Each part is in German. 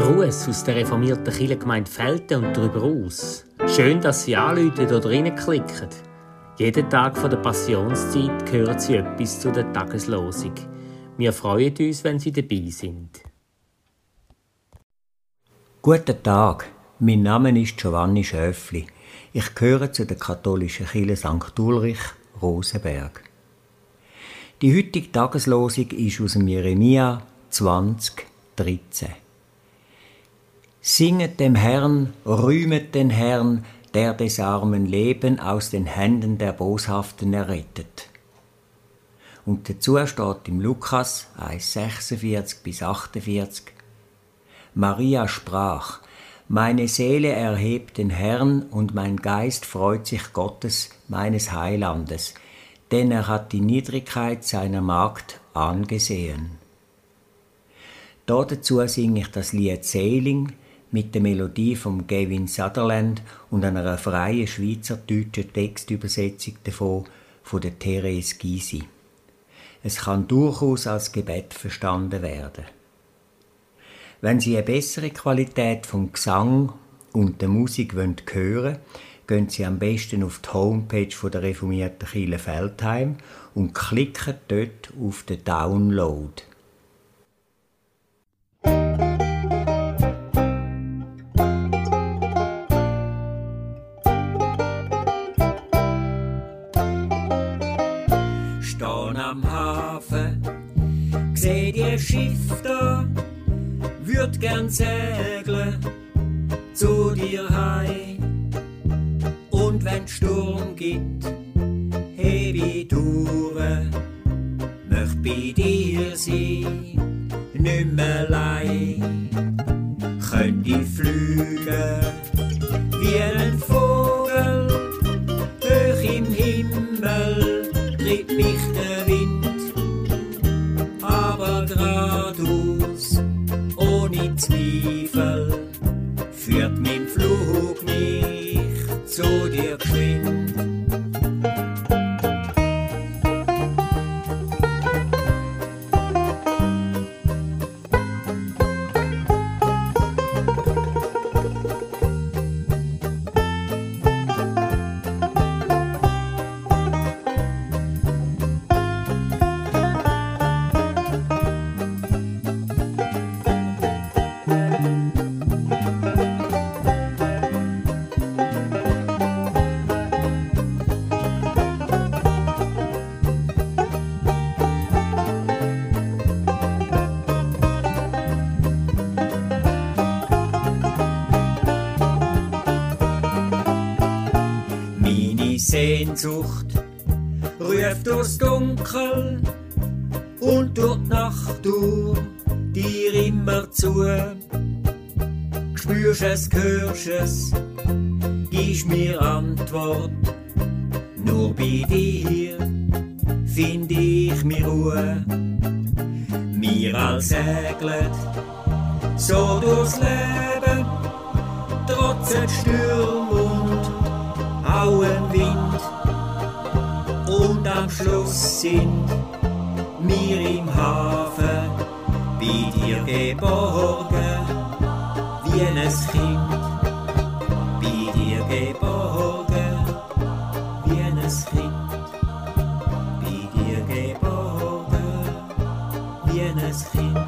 Gruß aus der reformierten Kirchengemeinde Felten und darüber aus. Schön, dass Sie anrufen oder reinklicken. Jeden Tag von der Passionszeit hören Sie etwas zu der Tageslosung. Wir freuen uns, wenn Sie dabei sind. Guten Tag, mein Name ist Giovanni Schöffli. Ich gehöre zu der katholischen Kirche St. Ulrich, Rosenberg. Die heutige Tageslosung ist aus dem Jeremia 20, 13. Singet dem Herrn, rühmet den Herrn, der des armen Leben aus den Händen der Boshaften errettet. Und dazu steht im Lukas 1, 46 bis 48, Maria sprach, meine Seele erhebt den Herrn und mein Geist freut sich Gottes, meines Heilandes, denn er hat die Niedrigkeit seiner Magd angesehen. Dazu singe ich das Lied Sailing mit der Melodie von Gavin Sutherland und einer freien schweizerdeutschen Textübersetzung davon von der Therese Gysi. Es kann durchaus als Gebet verstanden werden. Wenn Sie eine bessere Qualität vom Gesang und der Musik hören wollen, gehen Sie am besten auf die Homepage der reformierten Kirche Feldheim und klicken dort auf den Download. Seh die Schiff da, würd gern segeln zu dir heim. Und wenn Sturm gibt, heb ich durch, möcht bei dir sein, nimmer allein. Könnt ich flügen wie ein Vogel, hoch im Himmel tritt mich der Sehnsucht ruft durchs Dunkel und durch die Nacht durch dir immer zu. Spürst es, hörst es, gibst mir Antwort. Nur bei dir find ich mir Ruhe. Mir als seglet so durchs Leben, trotz Sturm und Auenwind. Und am Schluss sind wir im Hafen bei dir geborgen, wie ein Kind. Bei dir geborgen, wie ein Kind. Bei dir geborgen, wie ein Kind.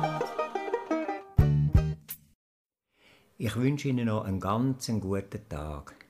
Ich wünsche Ihnen noch einen ganz guten Tag.